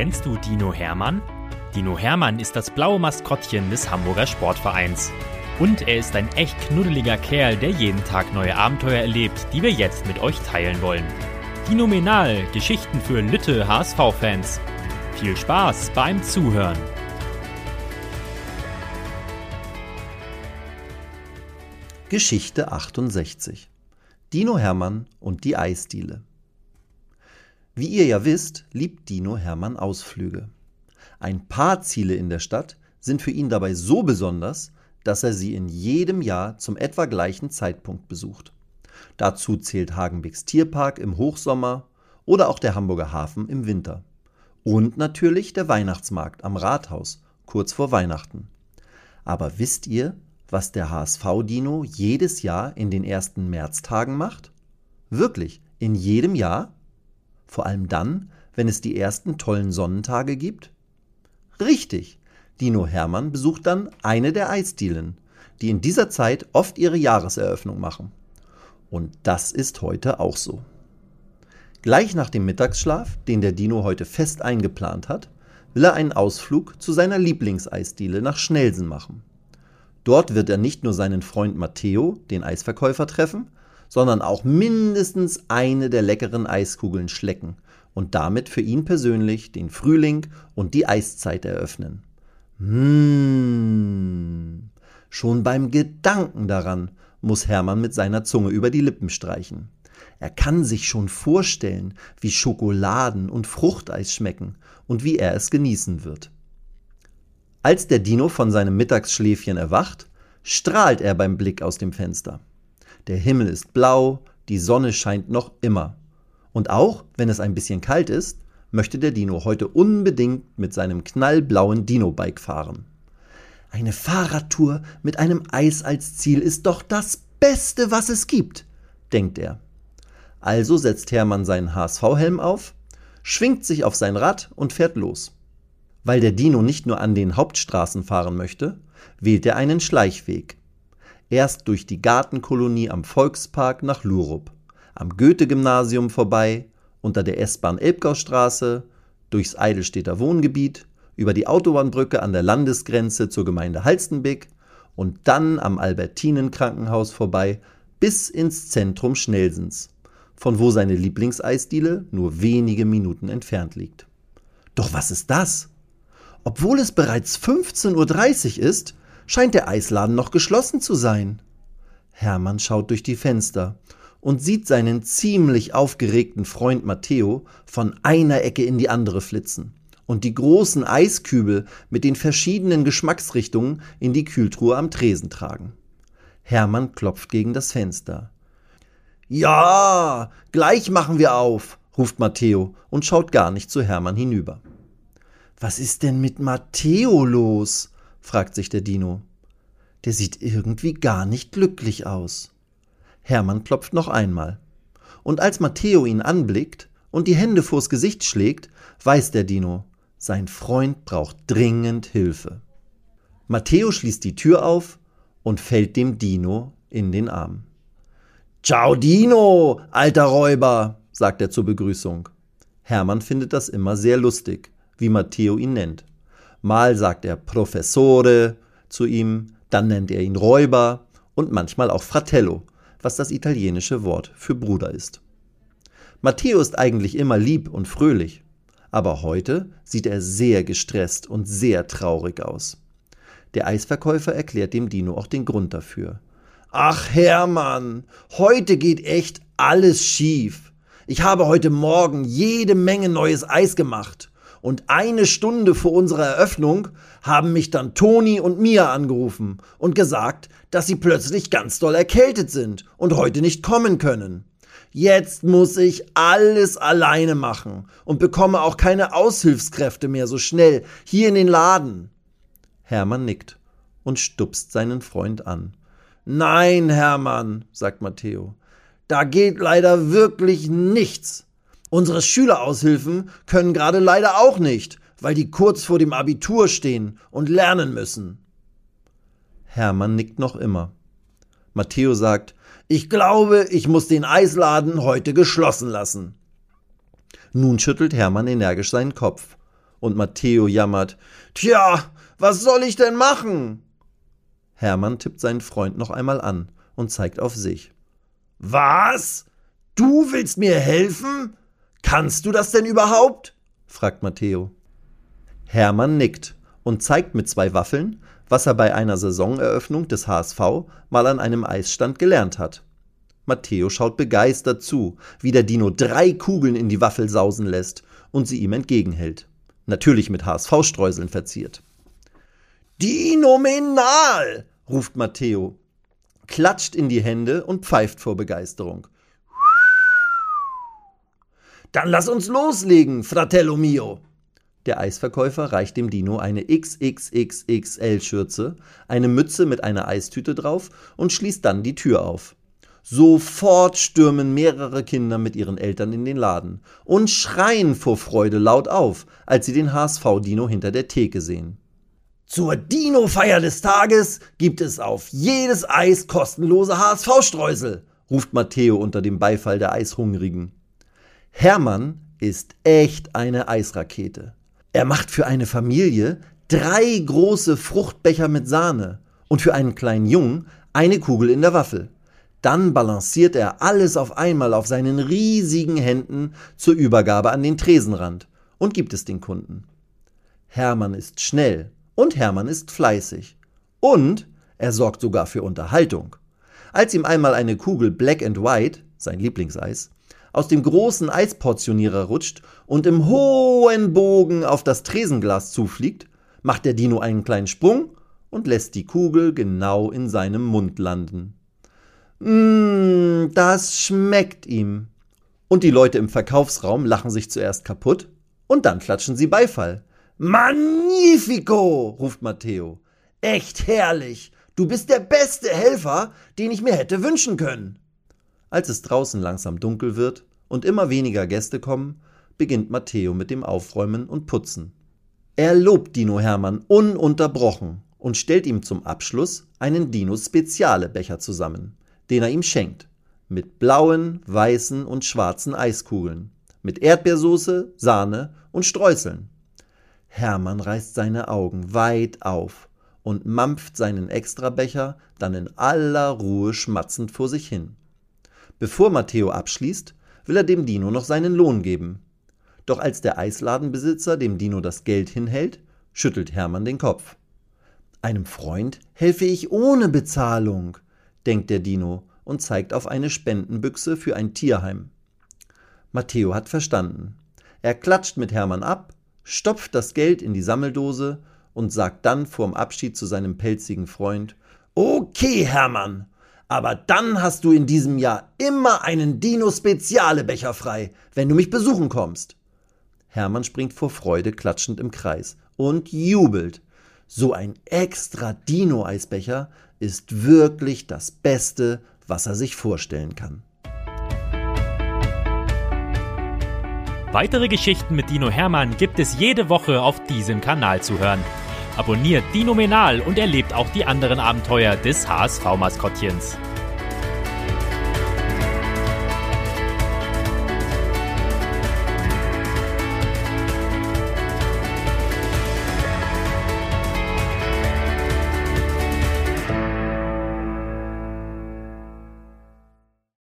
Kennst du Dino Hermann? Dino Hermann ist das blaue Maskottchen des Hamburger Sportvereins. Und er ist ein echt knuddeliger Kerl, der jeden Tag neue Abenteuer erlebt, die wir jetzt mit euch teilen wollen. Phänomenal, Geschichten für Lütte HSV-Fans. Viel Spaß beim Zuhören. Geschichte 68 Dino Hermann und die Eisdiele Wie ihr ja wisst, liebt Dino Hermann Ausflüge. Ein paar Ziele in der Stadt sind für ihn dabei so besonders, dass er sie in jedem Jahr zum etwa gleichen Zeitpunkt besucht. Dazu zählt Hagenbecks Tierpark im Hochsommer oder auch der Hamburger Hafen im Winter. Und natürlich der Weihnachtsmarkt am Rathaus kurz vor Weihnachten. Aber wisst ihr, was der HSV-Dino jedes Jahr in den ersten Märztagen macht? Wirklich, in jedem Jahr? Vor allem dann, wenn es die ersten tollen Sonnentage gibt? Richtig, Dino Hermann besucht dann eine der Eisdielen, die in dieser Zeit oft ihre Jahreseröffnung machen. Und das ist heute auch so. Gleich nach dem Mittagsschlaf, den der Dino heute fest eingeplant hat, will er einen Ausflug zu seiner Lieblingseisdiele nach Schnelsen machen. Dort wird er nicht nur seinen Freund Matteo, den Eisverkäufer, treffen, sondern auch mindestens eine der leckeren Eiskugeln schlecken und damit für ihn persönlich den Frühling und die Eiszeit eröffnen. Mmh. Schon beim Gedanken daran muss Hermann mit seiner Zunge über die Lippen streichen. Er kann sich schon vorstellen, wie Schokoladen und Fruchteis schmecken und wie er es genießen wird. Als der Dino von seinem Mittagsschläfchen erwacht, strahlt er beim Blick aus dem Fenster. Der Himmel ist blau, die Sonne scheint noch immer. Und auch wenn es ein bisschen kalt ist, möchte der Dino heute unbedingt mit seinem knallblauen Dino-Bike fahren. Eine Fahrradtour mit einem Eis als Ziel ist doch das Beste, was es gibt, denkt er. Also setzt Hermann seinen HSV-Helm auf, schwingt sich auf sein Rad und fährt los. Weil der Dino nicht nur an den Hauptstraßen fahren möchte, wählt er einen Schleichweg. Erst durch die Gartenkolonie am Volkspark nach Lurup, am Goethe-Gymnasium vorbei, unter der S-Bahn Elbgaustraße, durchs Eidelstädter Wohngebiet, über die Autobahnbrücke an der Landesgrenze zur Gemeinde Halstenbeck und dann am Albertinen-Krankenhaus vorbei bis ins Zentrum Schnelsens, von wo seine Lieblingseisdiele nur wenige Minuten entfernt liegt. Doch was ist das? Obwohl es bereits 15.30 Uhr ist, scheint der Eisladen noch geschlossen zu sein. Hermann schaut durch die Fenster und sieht seinen ziemlich aufgeregten Freund Matteo von einer Ecke in die andere flitzen und die großen Eiskübel mit den verschiedenen Geschmacksrichtungen in die Kühltruhe am Tresen tragen. Hermann klopft gegen das Fenster. Ja, gleich machen wir auf, ruft Matteo und schaut gar nicht zu Hermann hinüber. Was ist denn mit Matteo los? Fragt sich der Dino. Der sieht irgendwie gar nicht glücklich aus. Hermann klopft noch einmal. Und als Matteo ihn anblickt und die Hände vors Gesicht schlägt, weiß der Dino, sein Freund braucht dringend Hilfe. Matteo schließt die Tür auf und fällt dem Dino in den Arm. Ciao Dino, alter Räuber, sagt er zur Begrüßung. Hermann findet das immer sehr lustig wie Matteo ihn nennt. Mal sagt er Professore zu ihm, dann nennt er ihn Räuber und manchmal auch Fratello, was das italienische Wort für Bruder ist. Matteo ist eigentlich immer lieb und fröhlich, aber heute sieht er sehr gestresst und sehr traurig aus. Der Eisverkäufer erklärt dem Dino auch den Grund dafür. Ach Hermann, heute geht echt alles schief. Ich habe heute Morgen jede Menge neues Eis gemacht. Und eine Stunde vor unserer Eröffnung haben mich dann Toni und Mia angerufen und gesagt, dass sie plötzlich ganz doll erkältet sind und heute nicht kommen können. Jetzt muss ich alles alleine machen und bekomme auch keine Aushilfskräfte mehr so schnell hier in den Laden. Hermann nickt und stupst seinen Freund an. Nein, Hermann, sagt Matteo, da geht leider wirklich nichts. Unsere Schüleraushilfen können gerade leider auch nicht, weil die kurz vor dem Abitur stehen und lernen müssen. Hermann nickt noch immer. Matteo sagt, ich glaube, ich muss den Eisladen heute geschlossen lassen. Nun schüttelt Hermann energisch seinen Kopf. und Matteo jammert, Tja, was soll ich denn machen? Hermann tippt seinen Freund noch einmal an und zeigt auf sich. Was? Du willst mir helfen? Kannst du das denn überhaupt? fragt Matteo. Hermann nickt und zeigt mit zwei Waffeln, was er bei einer Saisoneröffnung des HSV mal an einem Eisstand gelernt hat. Matteo schaut begeistert zu, wie der Dino drei Kugeln in die Waffel sausen lässt und sie ihm entgegenhält. Natürlich mit HSV-Streuseln verziert. Dinomenal! ruft Matteo, klatscht in die Hände und pfeift vor Begeisterung. Dann lass uns loslegen, Fratello mio! Der Eisverkäufer reicht dem Dino eine XXXXL-Schürze, eine Mütze mit einer Eistüte drauf und schließt dann die Tür auf. Sofort stürmen mehrere Kinder mit ihren Eltern in den Laden und schreien vor Freude laut auf, als sie den HSV-Dino hinter der Theke sehen. Zur Dino-Feier des Tages gibt es auf jedes Eis kostenlose HSV-Streusel, ruft Matteo unter dem Beifall der Eishungrigen. Hermann ist echt eine Eisrakete. Er macht für eine Familie drei große Fruchtbecher mit Sahne und für einen kleinen Jungen eine Kugel in der Waffel. Dann balanciert er alles auf einmal auf seinen riesigen Händen zur Übergabe an den Tresenrand und gibt es den Kunden. Hermann ist schnell und Hermann ist fleißig. Und er sorgt sogar für Unterhaltung. Als ihm einmal eine Kugel Black and White, sein Lieblingseis, aus dem großen Eisportionierer rutscht und im hohen Bogen auf das Tresenglas zufliegt, macht der Dino einen kleinen Sprung und lässt die Kugel genau in seinem Mund landen. Mmm, das schmeckt ihm. Und die Leute im Verkaufsraum lachen sich zuerst kaputt und dann klatschen sie Beifall. Magnifico, ruft Matteo. Echt herrlich. Du bist der beste Helfer, den ich mir hätte wünschen können. Als es draußen langsam dunkel wird und immer weniger Gäste kommen, beginnt Matteo mit dem Aufräumen und Putzen. Er lobt Dino Hermann ununterbrochen und stellt ihm zum Abschluss einen Dino Speziale Becher zusammen den er ihm schenkt. Mit blauen, weißen und schwarzen Eiskugeln. Mit Erdbeersoße, Sahne und Streuseln. Hermann reißt seine Augen weit auf und mampft seinen Extrabecher dann in aller Ruhe schmatzend vor sich hin. Bevor Matteo abschließt, will er dem Dino noch seinen Lohn geben. Doch als der Eisladenbesitzer dem Dino das Geld hinhält, schüttelt Hermann den Kopf. Einem Freund helfe ich ohne Bezahlung, denkt der Dino und zeigt auf eine Spendenbüchse für ein Tierheim. Matteo hat verstanden. Er klatscht mit Hermann ab, stopft das Geld in die Sammeldose und sagt dann vorm Abschied zu seinem pelzigen Freund Okay, Hermann, aber dann hast du in diesem Jahr immer einen Dino-Speziale-Becher frei, wenn du mich besuchen kommst. Hermann springt vor Freude klatschend im Kreis und jubelt. So ein extra Dino-Eisbecher ist wirklich das Beste, was er sich vorstellen kann. Weitere Geschichten mit Dino Hermann gibt es jede Woche auf diesem Kanal zu hören. Abonniert Dino Menal und erlebt auch die anderen Abenteuer des HSV-Maskottchens.